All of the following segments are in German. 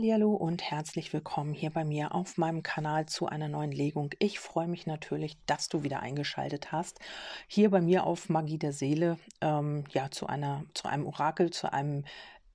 Hallihallo und herzlich willkommen hier bei mir auf meinem Kanal zu einer neuen Legung. Ich freue mich natürlich, dass du wieder eingeschaltet hast. Hier bei mir auf Magie der Seele, ähm, ja, zu einer, zu einem Orakel, zu einem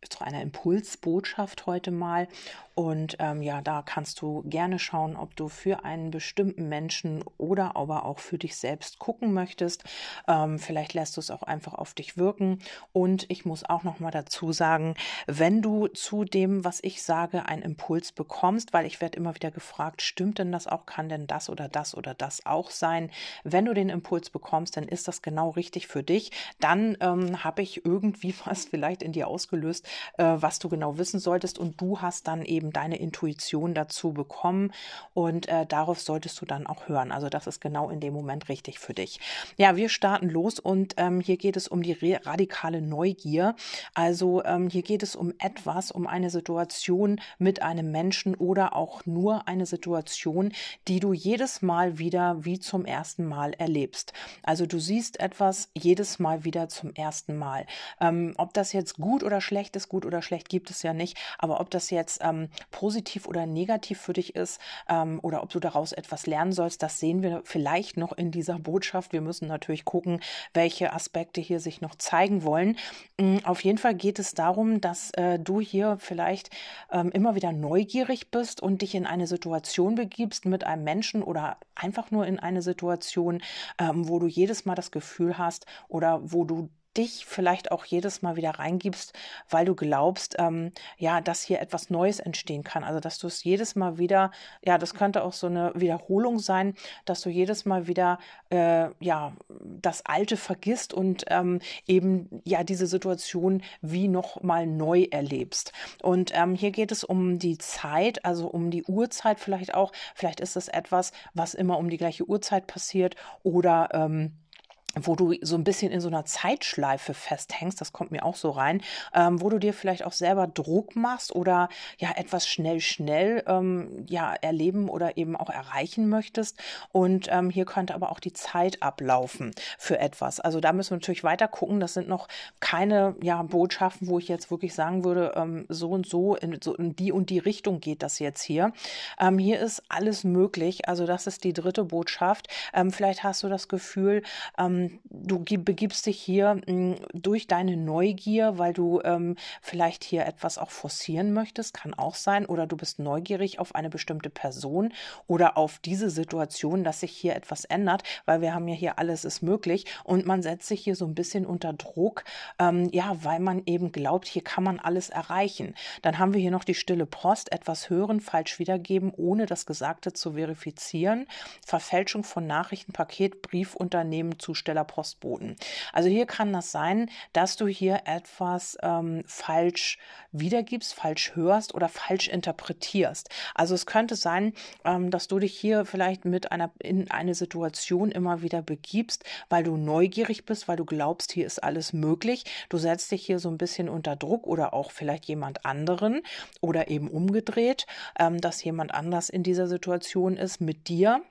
zu einer Impulsbotschaft heute mal. Und ähm, ja, da kannst du gerne schauen, ob du für einen bestimmten Menschen oder aber auch für dich selbst gucken möchtest. Ähm, vielleicht lässt du es auch einfach auf dich wirken. Und ich muss auch noch mal dazu sagen, wenn du zu dem, was ich sage, einen Impuls bekommst, weil ich werde immer wieder gefragt, stimmt denn das auch, kann denn das oder das oder das auch sein? Wenn du den Impuls bekommst, dann ist das genau richtig für dich. Dann ähm, habe ich irgendwie was vielleicht in dir ausgelöst, äh, was du genau wissen solltest. Und du hast dann eben deine Intuition dazu bekommen. Und äh, darauf solltest du dann auch hören. Also das ist genau in dem Moment richtig für dich. Ja, wir starten los und ähm, hier geht es um die radikale Neugier. Also ähm, hier geht es um etwas, um eine Situation mit einem Menschen oder auch nur eine Situation, die du jedes Mal wieder wie zum ersten Mal erlebst. Also du siehst etwas jedes Mal wieder zum ersten Mal. Ähm, ob das jetzt gut oder schlecht ist, ist gut oder schlecht gibt es ja nicht. Aber ob das jetzt ähm, positiv oder negativ für dich ist ähm, oder ob du daraus etwas lernen sollst, das sehen wir vielleicht noch in dieser Botschaft. Wir müssen natürlich gucken, welche Aspekte hier sich noch zeigen wollen. Ähm, auf jeden Fall geht es darum, dass äh, du hier vielleicht ähm, immer wieder neugierig bist und dich in eine Situation begibst mit einem Menschen oder einfach nur in eine Situation, ähm, wo du jedes Mal das Gefühl hast oder wo du dich vielleicht auch jedes Mal wieder reingibst, weil du glaubst, ähm, ja, dass hier etwas Neues entstehen kann. Also, dass du es jedes Mal wieder, ja, das könnte auch so eine Wiederholung sein, dass du jedes Mal wieder, äh, ja, das Alte vergisst und ähm, eben, ja, diese Situation wie noch mal neu erlebst. Und ähm, hier geht es um die Zeit, also um die Uhrzeit vielleicht auch. Vielleicht ist es etwas, was immer um die gleiche Uhrzeit passiert oder, ähm, wo du so ein bisschen in so einer Zeitschleife festhängst, das kommt mir auch so rein, ähm, wo du dir vielleicht auch selber Druck machst oder ja etwas schnell, schnell ähm, ja erleben oder eben auch erreichen möchtest. Und ähm, hier könnte aber auch die Zeit ablaufen für etwas. Also da müssen wir natürlich weiter gucken. Das sind noch keine ja Botschaften, wo ich jetzt wirklich sagen würde, ähm, so und so in, so in die und die Richtung geht das jetzt hier. Ähm, hier ist alles möglich. Also das ist die dritte Botschaft. Ähm, vielleicht hast du das Gefühl, ähm, du begibst dich hier hm, durch deine Neugier, weil du ähm, vielleicht hier etwas auch forcieren möchtest, kann auch sein, oder du bist neugierig auf eine bestimmte Person oder auf diese Situation, dass sich hier etwas ändert, weil wir haben ja hier alles ist möglich und man setzt sich hier so ein bisschen unter Druck, ähm, ja, weil man eben glaubt, hier kann man alles erreichen. Dann haben wir hier noch die stille Post, etwas hören, falsch wiedergeben, ohne das Gesagte zu verifizieren, Verfälschung von Nachrichten, Paket, Briefunternehmen, Zustellung Zusteller Postboten. Also hier kann das sein, dass du hier etwas ähm, falsch wiedergibst, falsch hörst oder falsch interpretierst. Also es könnte sein, ähm, dass du dich hier vielleicht mit einer in eine Situation immer wieder begibst, weil du neugierig bist, weil du glaubst, hier ist alles möglich. Du setzt dich hier so ein bisschen unter Druck oder auch vielleicht jemand anderen oder eben umgedreht, ähm, dass jemand anders in dieser Situation ist mit dir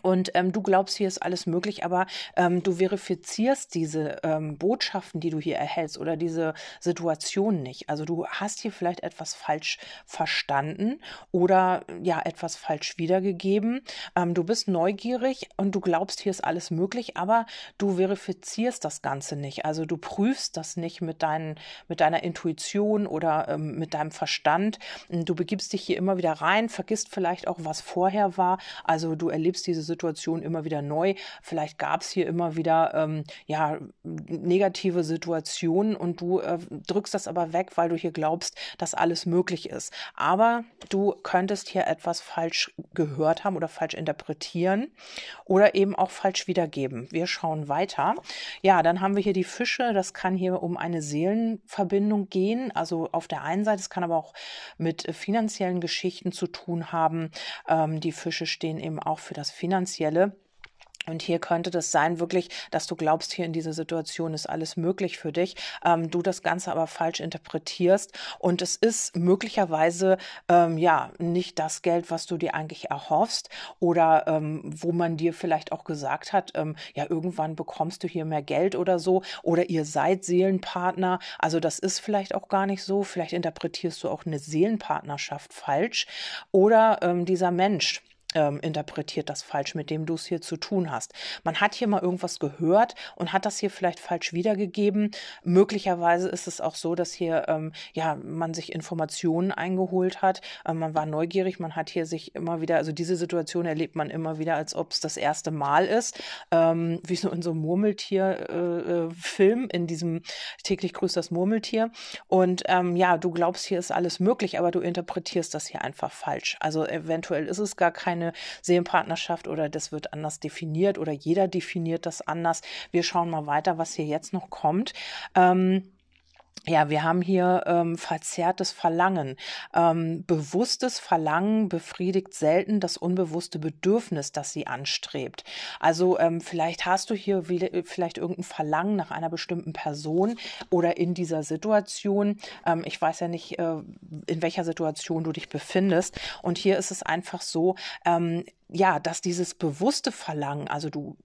und ähm, du glaubst, hier ist alles möglich, aber ähm, du verifizierst diese ähm, Botschaften, die du hier erhältst oder diese Situation nicht. Also du hast hier vielleicht etwas falsch verstanden oder ja etwas falsch wiedergegeben. Ähm, du bist neugierig und du glaubst, hier ist alles möglich, aber du verifizierst das Ganze nicht. Also du prüfst das nicht mit, deinen, mit deiner Intuition oder ähm, mit deinem Verstand. Du begibst dich hier immer wieder rein, vergisst vielleicht auch, was vorher war. Also du erlebst diese Situation immer wieder neu. Vielleicht gab es hier immer wieder ähm, ja, negative Situationen und du äh, drückst das aber weg, weil du hier glaubst, dass alles möglich ist. Aber du könntest hier etwas falsch gehört haben oder falsch interpretieren oder eben auch falsch wiedergeben. Wir schauen weiter. Ja, dann haben wir hier die Fische. Das kann hier um eine Seelenverbindung gehen. Also auf der einen Seite, es kann aber auch mit finanziellen Geschichten zu tun haben. Ähm, die Fische stehen eben auch für das Finanzielle. Und hier könnte das sein, wirklich, dass du glaubst, hier in dieser Situation ist alles möglich für dich, ähm, du das Ganze aber falsch interpretierst und es ist möglicherweise ähm, ja nicht das Geld, was du dir eigentlich erhoffst oder ähm, wo man dir vielleicht auch gesagt hat, ähm, ja irgendwann bekommst du hier mehr Geld oder so oder ihr seid Seelenpartner. Also das ist vielleicht auch gar nicht so. Vielleicht interpretierst du auch eine Seelenpartnerschaft falsch oder ähm, dieser Mensch ähm, interpretiert das falsch, mit dem du es hier zu tun hast. Man hat hier mal irgendwas gehört und hat das hier vielleicht falsch wiedergegeben. Möglicherweise ist es auch so, dass hier ähm, ja man sich Informationen eingeholt hat. Ähm, man war neugierig, man hat hier sich immer wieder, also diese Situation erlebt man immer wieder, als ob es das erste Mal ist, ähm, wie so in so einem Murmeltier-Film, äh, äh in diesem täglich grüßt das Murmeltier. Und ähm, ja, du glaubst, hier ist alles möglich, aber du interpretierst das hier einfach falsch. Also eventuell ist es gar keine eine Seelenpartnerschaft oder das wird anders definiert oder jeder definiert das anders. Wir schauen mal weiter, was hier jetzt noch kommt. Ähm, ja, wir haben hier ähm, verzerrtes Verlangen. Ähm, bewusstes Verlangen befriedigt selten das unbewusste Bedürfnis, das sie anstrebt. Also ähm, vielleicht hast du hier wieder, vielleicht irgendein Verlangen nach einer bestimmten Person oder in dieser Situation. Ähm, ich weiß ja nicht, äh, in welcher Situation du dich befindest. Und hier ist es einfach so, ähm, ja, dass dieses bewusste Verlangen, also du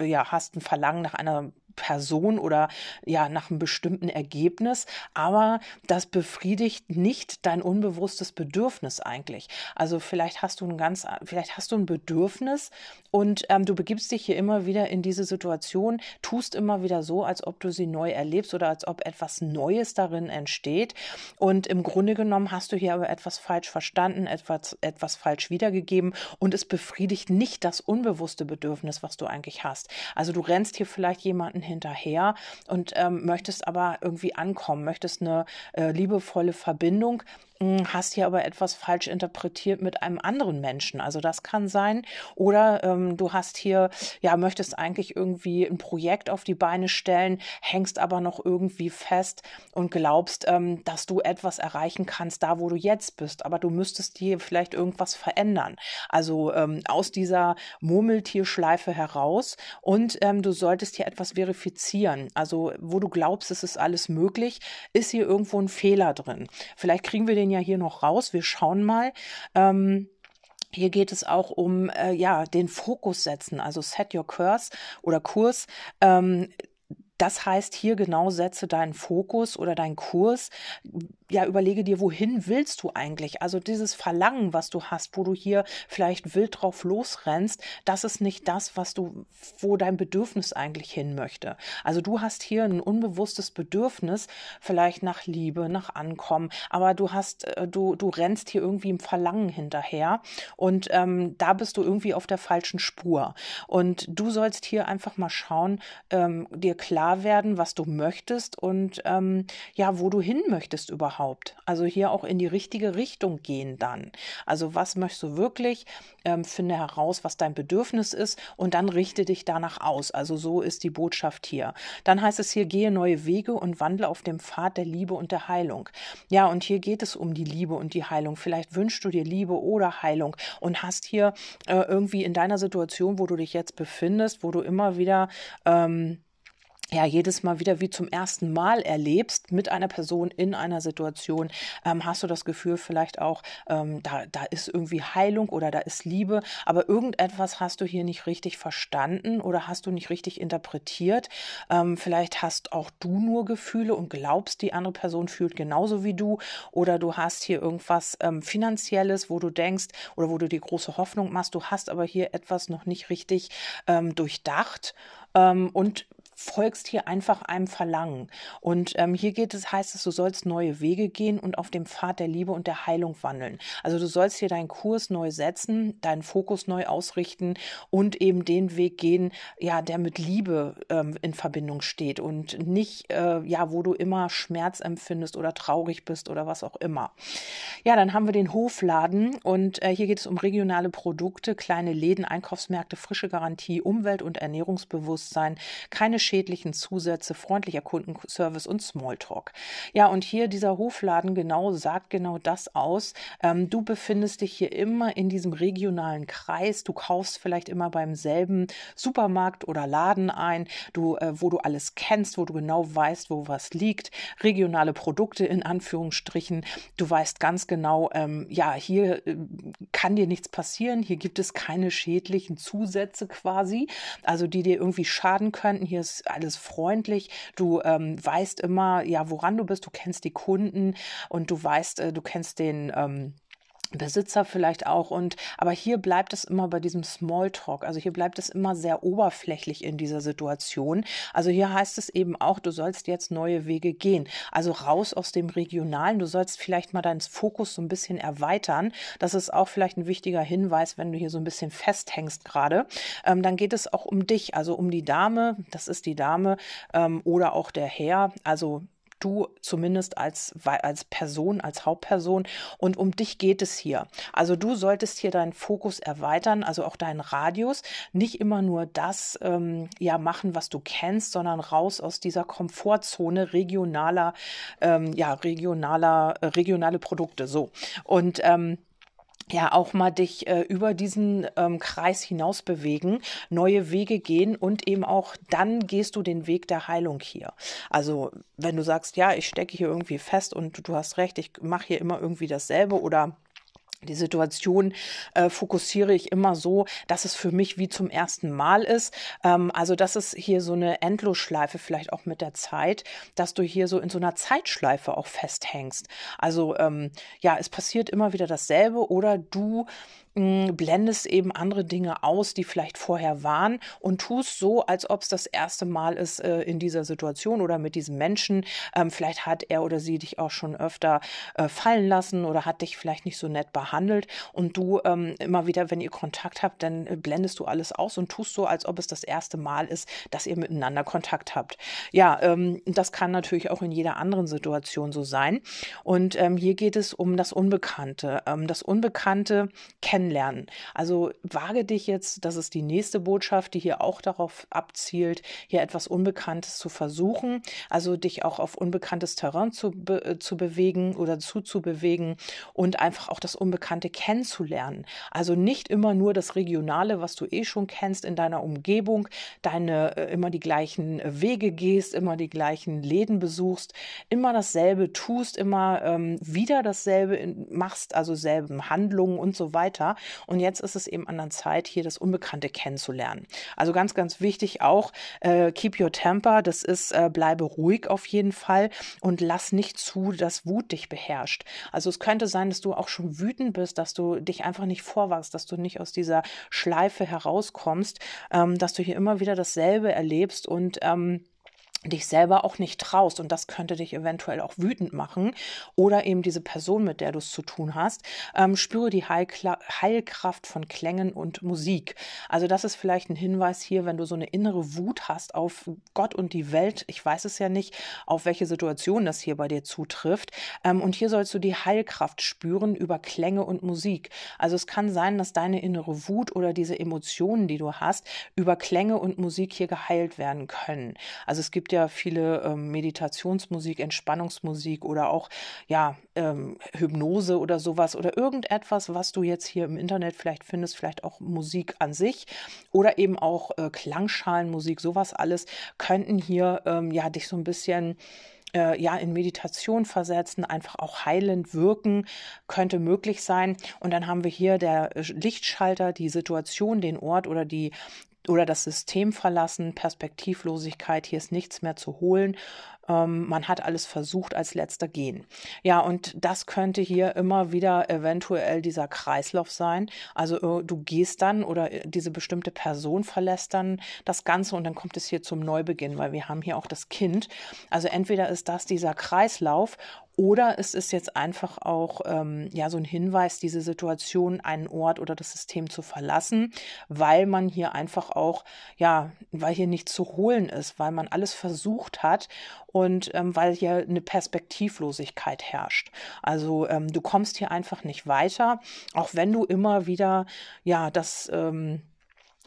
ja, hast ein Verlangen nach einer Person oder ja nach einem bestimmten Ergebnis, aber das befriedigt nicht dein unbewusstes Bedürfnis eigentlich. Also vielleicht hast du ein ganz, vielleicht hast du ein Bedürfnis und ähm, du begibst dich hier immer wieder in diese Situation, tust immer wieder so, als ob du sie neu erlebst oder als ob etwas Neues darin entsteht. Und im Grunde genommen hast du hier aber etwas falsch verstanden, etwas, etwas falsch wiedergegeben und es befriedigt nicht das unbewusste Bedürfnis, was du eigentlich hast. Also du rennst hier vielleicht jemanden hinterher und ähm, möchtest aber irgendwie ankommen, möchtest eine äh, liebevolle Verbindung, hm, hast hier aber etwas falsch interpretiert mit einem anderen Menschen. Also das kann sein. Oder ähm, du hast hier, ja, möchtest eigentlich irgendwie ein Projekt auf die Beine stellen, hängst aber noch irgendwie fest und glaubst, ähm, dass du etwas erreichen kannst, da wo du jetzt bist. Aber du müsstest hier vielleicht irgendwas verändern. Also ähm, aus dieser Murmeltierschleife heraus. Und ähm, du solltest hier etwas verifizieren. Also wo du glaubst, es ist alles möglich, ist hier irgendwo ein Fehler drin. Vielleicht kriegen wir den ja hier noch raus. Wir schauen mal. Ähm, hier geht es auch um äh, ja den Fokus setzen, also set your course oder Kurs. Ähm, das heißt, hier genau setze deinen Fokus oder deinen Kurs. Ja, überlege dir, wohin willst du eigentlich? Also dieses Verlangen, was du hast, wo du hier vielleicht wild drauf losrennst, das ist nicht das, was du, wo dein Bedürfnis eigentlich hin möchte. Also du hast hier ein unbewusstes Bedürfnis, vielleicht nach Liebe, nach Ankommen, aber du hast, äh, du, du rennst hier irgendwie im Verlangen hinterher und ähm, da bist du irgendwie auf der falschen Spur. Und du sollst hier einfach mal schauen, ähm, dir klar werden, was du möchtest und ähm, ja, wo du hin möchtest überhaupt. Also hier auch in die richtige Richtung gehen dann. Also was möchtest du wirklich? Ähm, finde heraus, was dein Bedürfnis ist und dann richte dich danach aus. Also so ist die Botschaft hier. Dann heißt es hier, gehe neue Wege und wandle auf dem Pfad der Liebe und der Heilung. Ja, und hier geht es um die Liebe und die Heilung. Vielleicht wünschst du dir Liebe oder Heilung und hast hier äh, irgendwie in deiner Situation, wo du dich jetzt befindest, wo du immer wieder ähm, ja jedes Mal wieder wie zum ersten Mal erlebst mit einer Person in einer Situation, ähm, hast du das Gefühl vielleicht auch, ähm, da, da ist irgendwie Heilung oder da ist Liebe, aber irgendetwas hast du hier nicht richtig verstanden oder hast du nicht richtig interpretiert. Ähm, vielleicht hast auch du nur Gefühle und glaubst, die andere Person fühlt genauso wie du oder du hast hier irgendwas ähm, Finanzielles, wo du denkst oder wo du die große Hoffnung machst, du hast aber hier etwas noch nicht richtig ähm, durchdacht ähm, und folgst hier einfach einem Verlangen. Und ähm, hier geht es, heißt es, du sollst neue Wege gehen und auf dem Pfad der Liebe und der Heilung wandeln. Also du sollst hier deinen Kurs neu setzen, deinen Fokus neu ausrichten und eben den Weg gehen, ja, der mit Liebe ähm, in Verbindung steht und nicht, äh, ja, wo du immer Schmerz empfindest oder traurig bist oder was auch immer. Ja, dann haben wir den Hofladen und äh, hier geht es um regionale Produkte, kleine Läden, Einkaufsmärkte, frische Garantie, Umwelt- und Ernährungsbewusstsein, keine schädlichen Zusätze, freundlicher Kundenservice und Smalltalk. Ja, und hier dieser Hofladen genau sagt genau das aus. Ähm, du befindest dich hier immer in diesem regionalen Kreis. Du kaufst vielleicht immer beim selben Supermarkt oder Laden ein, du, äh, wo du alles kennst, wo du genau weißt, wo was liegt. Regionale Produkte in Anführungsstrichen. Du weißt ganz genau, ähm, ja, hier äh, kann dir nichts passieren. Hier gibt es keine schädlichen Zusätze quasi, also die dir irgendwie schaden könnten. Hier ist alles freundlich. Du ähm, weißt immer, ja, woran du bist. Du kennst die Kunden und du weißt, äh, du kennst den ähm, Besitzer vielleicht auch und aber hier bleibt es immer bei diesem Smalltalk. Also hier bleibt es immer sehr oberflächlich in dieser Situation. Also hier heißt es eben auch, du sollst jetzt neue Wege gehen. Also raus aus dem Regionalen. Du sollst vielleicht mal deinen Fokus so ein bisschen erweitern. Das ist auch vielleicht ein wichtiger Hinweis, wenn du hier so ein bisschen festhängst gerade. Ähm, dann geht es auch um dich, also um die Dame. Das ist die Dame ähm, oder auch der Herr. Also du zumindest als, als Person, als Hauptperson. Und um dich geht es hier. Also du solltest hier deinen Fokus erweitern, also auch deinen Radius. Nicht immer nur das ähm, ja machen, was du kennst, sondern raus aus dieser Komfortzone regionaler, ähm, ja, regionaler, äh, regionale Produkte. So. Und ähm, ja auch mal dich äh, über diesen ähm, Kreis hinaus bewegen, neue Wege gehen und eben auch dann gehst du den Weg der Heilung hier. Also wenn du sagst, ja, ich stecke hier irgendwie fest und du hast recht, ich mache hier immer irgendwie dasselbe oder die Situation äh, fokussiere ich immer so, dass es für mich wie zum ersten Mal ist. Ähm, also, dass es hier so eine Endlosschleife vielleicht auch mit der Zeit, dass du hier so in so einer Zeitschleife auch festhängst. Also, ähm, ja, es passiert immer wieder dasselbe oder du blendest eben andere Dinge aus, die vielleicht vorher waren und tust so, als ob es das erste Mal ist äh, in dieser Situation oder mit diesem Menschen. Ähm, vielleicht hat er oder sie dich auch schon öfter äh, fallen lassen oder hat dich vielleicht nicht so nett behandelt und du ähm, immer wieder, wenn ihr Kontakt habt, dann äh, blendest du alles aus und tust so, als ob es das erste Mal ist, dass ihr miteinander Kontakt habt. Ja, ähm, das kann natürlich auch in jeder anderen Situation so sein. Und ähm, hier geht es um das Unbekannte. Ähm, das Unbekannte kennen kennenlernen. Also wage dich jetzt, das ist die nächste Botschaft, die hier auch darauf abzielt, hier etwas Unbekanntes zu versuchen, also dich auch auf unbekanntes Terrain zu, be äh, zu bewegen oder zuzubewegen und einfach auch das Unbekannte kennenzulernen. Also nicht immer nur das Regionale, was du eh schon kennst in deiner Umgebung, deine äh, immer die gleichen Wege gehst, immer die gleichen Läden besuchst, immer dasselbe tust, immer ähm, wieder dasselbe machst, also selben Handlungen und so weiter, und jetzt ist es eben an der Zeit, hier das Unbekannte kennenzulernen. Also ganz, ganz wichtig auch, äh, keep your temper. Das ist, äh, bleibe ruhig auf jeden Fall und lass nicht zu, dass Wut dich beherrscht. Also es könnte sein, dass du auch schon wütend bist, dass du dich einfach nicht vorwachst, dass du nicht aus dieser Schleife herauskommst, ähm, dass du hier immer wieder dasselbe erlebst und ähm, dich selber auch nicht traust und das könnte dich eventuell auch wütend machen oder eben diese Person, mit der du es zu tun hast, ähm, spüre die Heilkla Heilkraft von Klängen und Musik. Also das ist vielleicht ein Hinweis hier, wenn du so eine innere Wut hast auf Gott und die Welt. Ich weiß es ja nicht, auf welche Situation das hier bei dir zutrifft. Ähm, und hier sollst du die Heilkraft spüren über Klänge und Musik. Also es kann sein, dass deine innere Wut oder diese Emotionen, die du hast, über Klänge und Musik hier geheilt werden können. Also es gibt gibt ja viele ähm, Meditationsmusik, Entspannungsmusik oder auch ja ähm, Hypnose oder sowas oder irgendetwas, was du jetzt hier im Internet vielleicht findest, vielleicht auch Musik an sich oder eben auch äh, Klangschalenmusik, sowas alles könnten hier ähm, ja dich so ein bisschen äh, ja in Meditation versetzen, einfach auch heilend wirken, könnte möglich sein. Und dann haben wir hier der Lichtschalter, die Situation, den Ort oder die oder das System verlassen, Perspektivlosigkeit, hier ist nichts mehr zu holen. Ähm, man hat alles versucht, als letzter gehen. Ja, und das könnte hier immer wieder eventuell dieser Kreislauf sein. Also äh, du gehst dann oder äh, diese bestimmte Person verlässt dann das Ganze und dann kommt es hier zum Neubeginn, weil wir haben hier auch das Kind. Also entweder ist das dieser Kreislauf oder es ist jetzt einfach auch ähm, ja so ein Hinweis, diese Situation, einen Ort oder das System zu verlassen, weil man hier einfach auch ja, weil hier nichts zu holen ist, weil man alles versucht hat und ähm, weil hier eine Perspektivlosigkeit herrscht. Also ähm, du kommst hier einfach nicht weiter, auch wenn du immer wieder ja das ähm,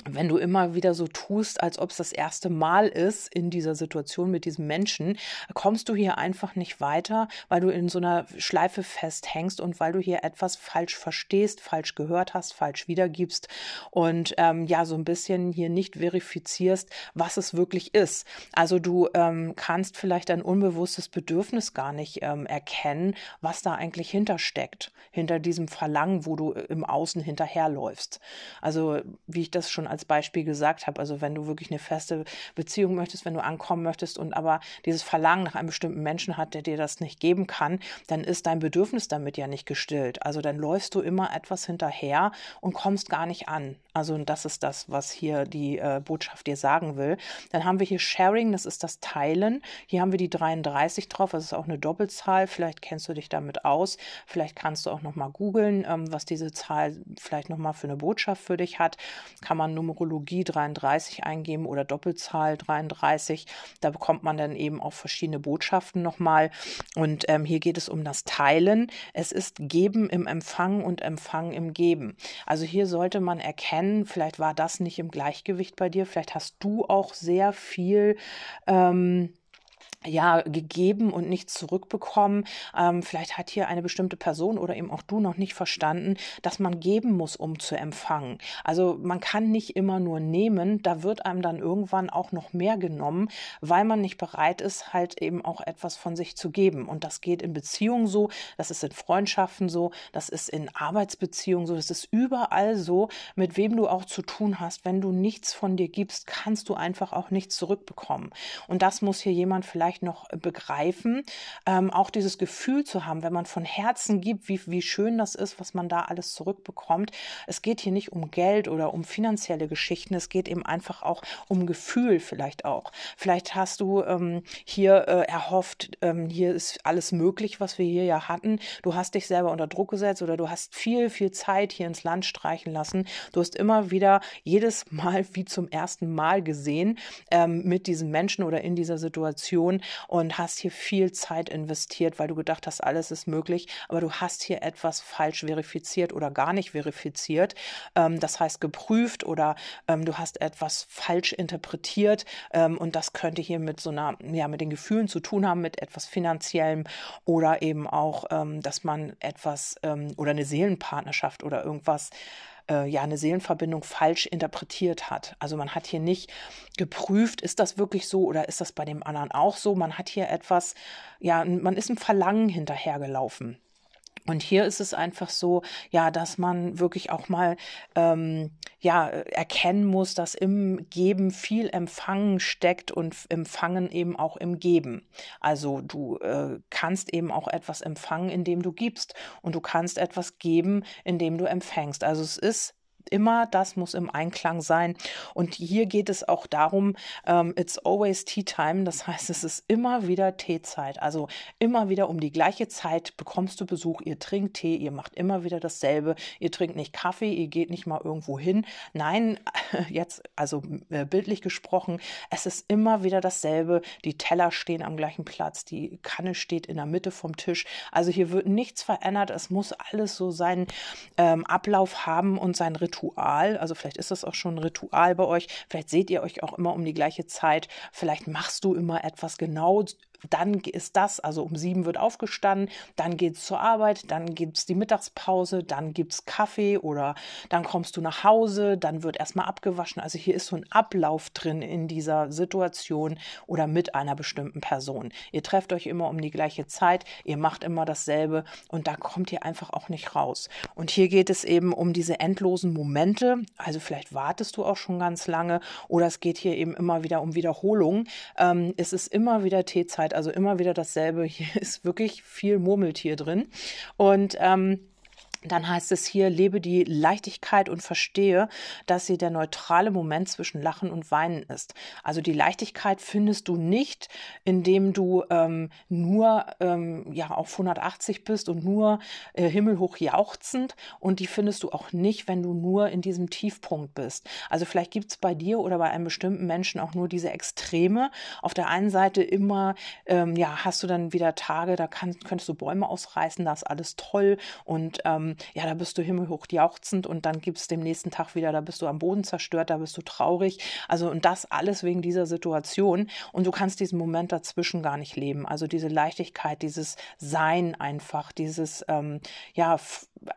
wenn du immer wieder so tust, als ob es das erste Mal ist in dieser Situation mit diesem Menschen, kommst du hier einfach nicht weiter, weil du in so einer Schleife festhängst und weil du hier etwas falsch verstehst, falsch gehört hast, falsch wiedergibst und ähm, ja, so ein bisschen hier nicht verifizierst, was es wirklich ist. Also du ähm, kannst vielleicht dein unbewusstes Bedürfnis gar nicht ähm, erkennen, was da eigentlich hintersteckt, hinter diesem Verlangen, wo du im Außen hinterherläufst. Also wie ich das schon als Beispiel gesagt habe. Also wenn du wirklich eine feste Beziehung möchtest, wenn du ankommen möchtest und aber dieses Verlangen nach einem bestimmten Menschen hat, der dir das nicht geben kann, dann ist dein Bedürfnis damit ja nicht gestillt. Also dann läufst du immer etwas hinterher und kommst gar nicht an. Also das ist das, was hier die äh, Botschaft dir sagen will. Dann haben wir hier Sharing, das ist das Teilen. Hier haben wir die 33 drauf, das ist auch eine Doppelzahl. Vielleicht kennst du dich damit aus. Vielleicht kannst du auch noch mal googeln, ähm, was diese Zahl vielleicht noch mal für eine Botschaft für dich hat. Kann man Numerologie 33 eingeben oder Doppelzahl 33. Da bekommt man dann eben auch verschiedene Botschaften nochmal. Und ähm, hier geht es um das Teilen. Es ist Geben im Empfang und Empfang im Geben. Also hier sollte man erkennen, vielleicht war das nicht im Gleichgewicht bei dir, vielleicht hast du auch sehr viel ähm, ja, gegeben und nichts zurückbekommen. Ähm, vielleicht hat hier eine bestimmte Person oder eben auch du noch nicht verstanden, dass man geben muss, um zu empfangen. Also man kann nicht immer nur nehmen, da wird einem dann irgendwann auch noch mehr genommen, weil man nicht bereit ist, halt eben auch etwas von sich zu geben. Und das geht in Beziehungen so, das ist in Freundschaften so, das ist in Arbeitsbeziehungen so, das ist überall so, mit wem du auch zu tun hast. Wenn du nichts von dir gibst, kannst du einfach auch nichts zurückbekommen. Und das muss hier jemand vielleicht vielleicht noch begreifen, ähm, auch dieses Gefühl zu haben, wenn man von Herzen gibt, wie, wie schön das ist, was man da alles zurückbekommt. Es geht hier nicht um Geld oder um finanzielle Geschichten, es geht eben einfach auch um Gefühl vielleicht auch. Vielleicht hast du ähm, hier äh, erhofft, ähm, hier ist alles möglich, was wir hier ja hatten. Du hast dich selber unter Druck gesetzt oder du hast viel, viel Zeit hier ins Land streichen lassen. Du hast immer wieder jedes Mal wie zum ersten Mal gesehen ähm, mit diesem Menschen oder in dieser Situation, und hast hier viel Zeit investiert, weil du gedacht hast, alles ist möglich, aber du hast hier etwas falsch verifiziert oder gar nicht verifiziert. Ähm, das heißt geprüft oder ähm, du hast etwas falsch interpretiert ähm, und das könnte hier mit so einer, ja, mit den Gefühlen zu tun haben, mit etwas finanziellem oder eben auch, dass man etwas oder eine Seelenpartnerschaft oder irgendwas äh, ja eine Seelenverbindung falsch interpretiert hat. Also man hat hier nicht geprüft, ist das wirklich so oder ist das bei dem anderen auch so? Man hat hier etwas, ja, man ist einem Verlangen hinterhergelaufen. Und hier ist es einfach so, ja, dass man wirklich auch mal ähm, ja erkennen muss, dass im Geben viel Empfangen steckt und Empfangen eben auch im Geben. Also du äh, kannst eben auch etwas empfangen, indem du gibst, und du kannst etwas geben, indem du empfängst. Also es ist immer, das muss im Einklang sein. Und hier geht es auch darum, ähm, it's always tea time. Das heißt, es ist immer wieder Teezeit. Also immer wieder um die gleiche Zeit bekommst du Besuch. Ihr trinkt Tee, ihr macht immer wieder dasselbe. Ihr trinkt nicht Kaffee, ihr geht nicht mal irgendwo hin. Nein, jetzt, also äh, bildlich gesprochen, es ist immer wieder dasselbe. Die Teller stehen am gleichen Platz, die Kanne steht in der Mitte vom Tisch. Also hier wird nichts verändert. Es muss alles so seinen ähm, Ablauf haben und sein Ritual Ritual. Also vielleicht ist das auch schon ein Ritual bei euch. Vielleicht seht ihr euch auch immer um die gleiche Zeit. Vielleicht machst du immer etwas genau dann ist das, also um sieben wird aufgestanden, dann geht es zur Arbeit, dann gibt es die Mittagspause, dann gibt es Kaffee oder dann kommst du nach Hause, dann wird erstmal abgewaschen. Also hier ist so ein Ablauf drin in dieser Situation oder mit einer bestimmten Person. Ihr trefft euch immer um die gleiche Zeit, ihr macht immer dasselbe und da kommt ihr einfach auch nicht raus. Und hier geht es eben um diese endlosen Momente. Also vielleicht wartest du auch schon ganz lange oder es geht hier eben immer wieder um Wiederholung. Ähm, es ist immer wieder Teezeit Also immer wieder dasselbe. Hier ist wirklich viel Murmeltier drin. Und ähm, dann heißt es hier, lebe die Leichtigkeit und verstehe, dass sie der neutrale Moment zwischen Lachen und Weinen ist. Also die Leichtigkeit findest du nicht, indem du ähm, nur ähm, ja auf 180 bist und nur äh, himmelhoch jauchzend und die findest du auch nicht, wenn du nur in diesem Tiefpunkt bist. Also vielleicht gibt es bei dir oder bei einem bestimmten Menschen auch nur diese Extreme. Auf der einen Seite immer, ähm, ja, hast du dann wieder Tage, da kann, könntest du Bäume ausreißen, da ist alles toll und ähm, ähm, ja, da bist du himmelhoch jauchzend und dann gibt es dem nächsten Tag wieder, da bist du am Boden zerstört, da bist du traurig. Also und das alles wegen dieser Situation und du kannst diesen Moment dazwischen gar nicht leben. Also diese Leichtigkeit, dieses Sein einfach, dieses ähm, ja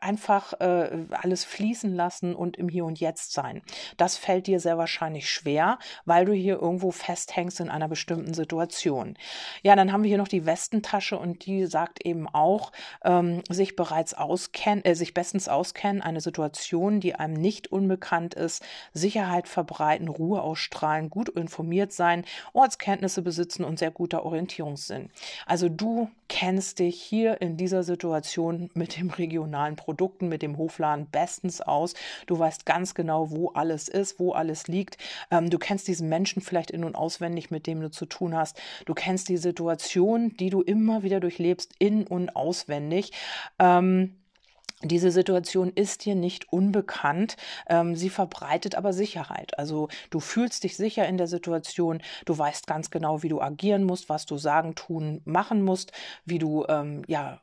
einfach äh, alles fließen lassen und im Hier und Jetzt sein. Das fällt dir sehr wahrscheinlich schwer, weil du hier irgendwo festhängst in einer bestimmten Situation. Ja, dann haben wir hier noch die Westentasche und die sagt eben auch, ähm, sich bereits auskennen, äh, sich bestens auskennen, eine Situation, die einem nicht unbekannt ist, Sicherheit verbreiten, Ruhe ausstrahlen, gut informiert sein, Ortskenntnisse besitzen und sehr guter Orientierungssinn. Also du kennst dich hier in dieser Situation mit dem regionalen Produkten, mit dem Hofladen bestens aus. Du weißt ganz genau, wo alles ist, wo alles liegt. Ähm, du kennst diesen Menschen vielleicht in- und auswendig, mit dem du zu tun hast. Du kennst die Situation, die du immer wieder durchlebst, in- und auswendig. Ähm, diese Situation ist dir nicht unbekannt, ähm, sie verbreitet aber Sicherheit. Also du fühlst dich sicher in der Situation, du weißt ganz genau, wie du agieren musst, was du sagen, tun, machen musst, wie du ähm, ja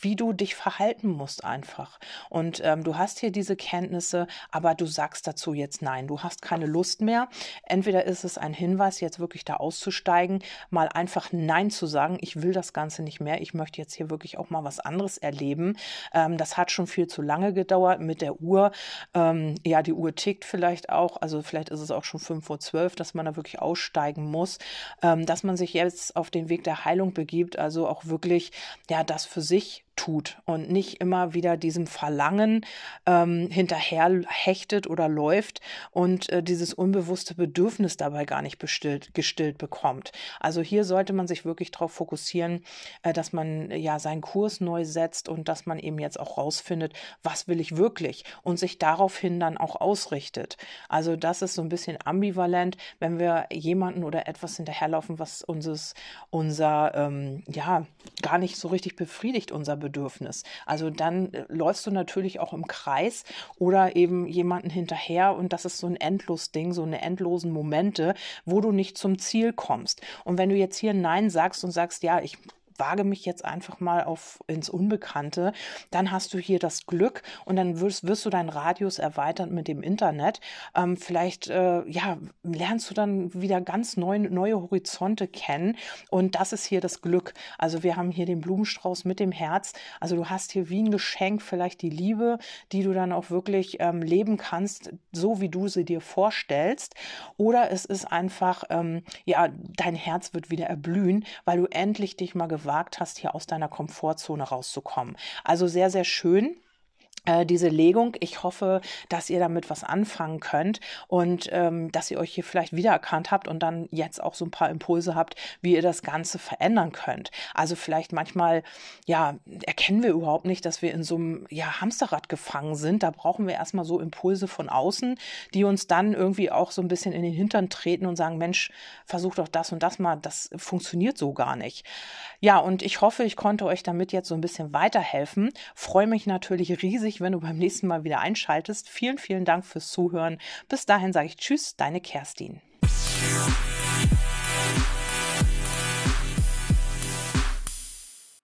wie du dich verhalten musst einfach. Und ähm, du hast hier diese Kenntnisse, aber du sagst dazu jetzt nein. Du hast keine Lust mehr. Entweder ist es ein Hinweis, jetzt wirklich da auszusteigen, mal einfach nein zu sagen. Ich will das Ganze nicht mehr. Ich möchte jetzt hier wirklich auch mal was anderes erleben. Ähm, das hat schon viel zu lange gedauert mit der Uhr. Ähm, ja, die Uhr tickt vielleicht auch. Also vielleicht ist es auch schon fünf vor zwölf, dass man da wirklich aussteigen muss, ähm, dass man sich jetzt auf den Weg der Heilung begibt. Also auch wirklich, ja, das für sich tut und nicht immer wieder diesem Verlangen ähm, hinterher hechtet oder läuft und äh, dieses unbewusste Bedürfnis dabei gar nicht bestillt, gestillt bekommt. Also hier sollte man sich wirklich darauf fokussieren, äh, dass man ja seinen Kurs neu setzt und dass man eben jetzt auch rausfindet, was will ich wirklich und sich daraufhin dann auch ausrichtet. Also das ist so ein bisschen ambivalent, wenn wir jemanden oder etwas hinterherlaufen, was unseres, unser ähm, ja gar nicht so richtig befriedigt, unser Bedürfnis Bedürfnis. Also dann äh, läufst du natürlich auch im Kreis oder eben jemanden hinterher und das ist so ein endlos Ding, so eine endlosen Momente, wo du nicht zum Ziel kommst. Und wenn du jetzt hier Nein sagst und sagst, ja, ich wage mich jetzt einfach mal auf ins Unbekannte, dann hast du hier das Glück und dann wirst, wirst du deinen Radius erweitern mit dem Internet. Ähm, vielleicht äh, ja, lernst du dann wieder ganz neu, neue Horizonte kennen und das ist hier das Glück. Also wir haben hier den Blumenstrauß mit dem Herz. Also du hast hier wie ein Geschenk vielleicht die Liebe, die du dann auch wirklich ähm, leben kannst, so wie du sie dir vorstellst. Oder es ist einfach, ähm, ja, dein Herz wird wieder erblühen, weil du endlich dich mal gewagt gewagt hast, hier aus deiner Komfortzone rauszukommen. Also sehr, sehr schön. Äh, diese Legung. Ich hoffe, dass ihr damit was anfangen könnt und ähm, dass ihr euch hier vielleicht wiedererkannt habt und dann jetzt auch so ein paar Impulse habt, wie ihr das Ganze verändern könnt. Also vielleicht manchmal, ja, erkennen wir überhaupt nicht, dass wir in so einem ja, Hamsterrad gefangen sind. Da brauchen wir erstmal so Impulse von außen, die uns dann irgendwie auch so ein bisschen in den Hintern treten und sagen, Mensch, versuch doch das und das mal, das funktioniert so gar nicht. Ja, und ich hoffe, ich konnte euch damit jetzt so ein bisschen weiterhelfen. Freue mich natürlich riesig, wenn du beim nächsten Mal wieder einschaltest. Vielen, vielen Dank fürs Zuhören. Bis dahin sage ich Tschüss, deine Kerstin.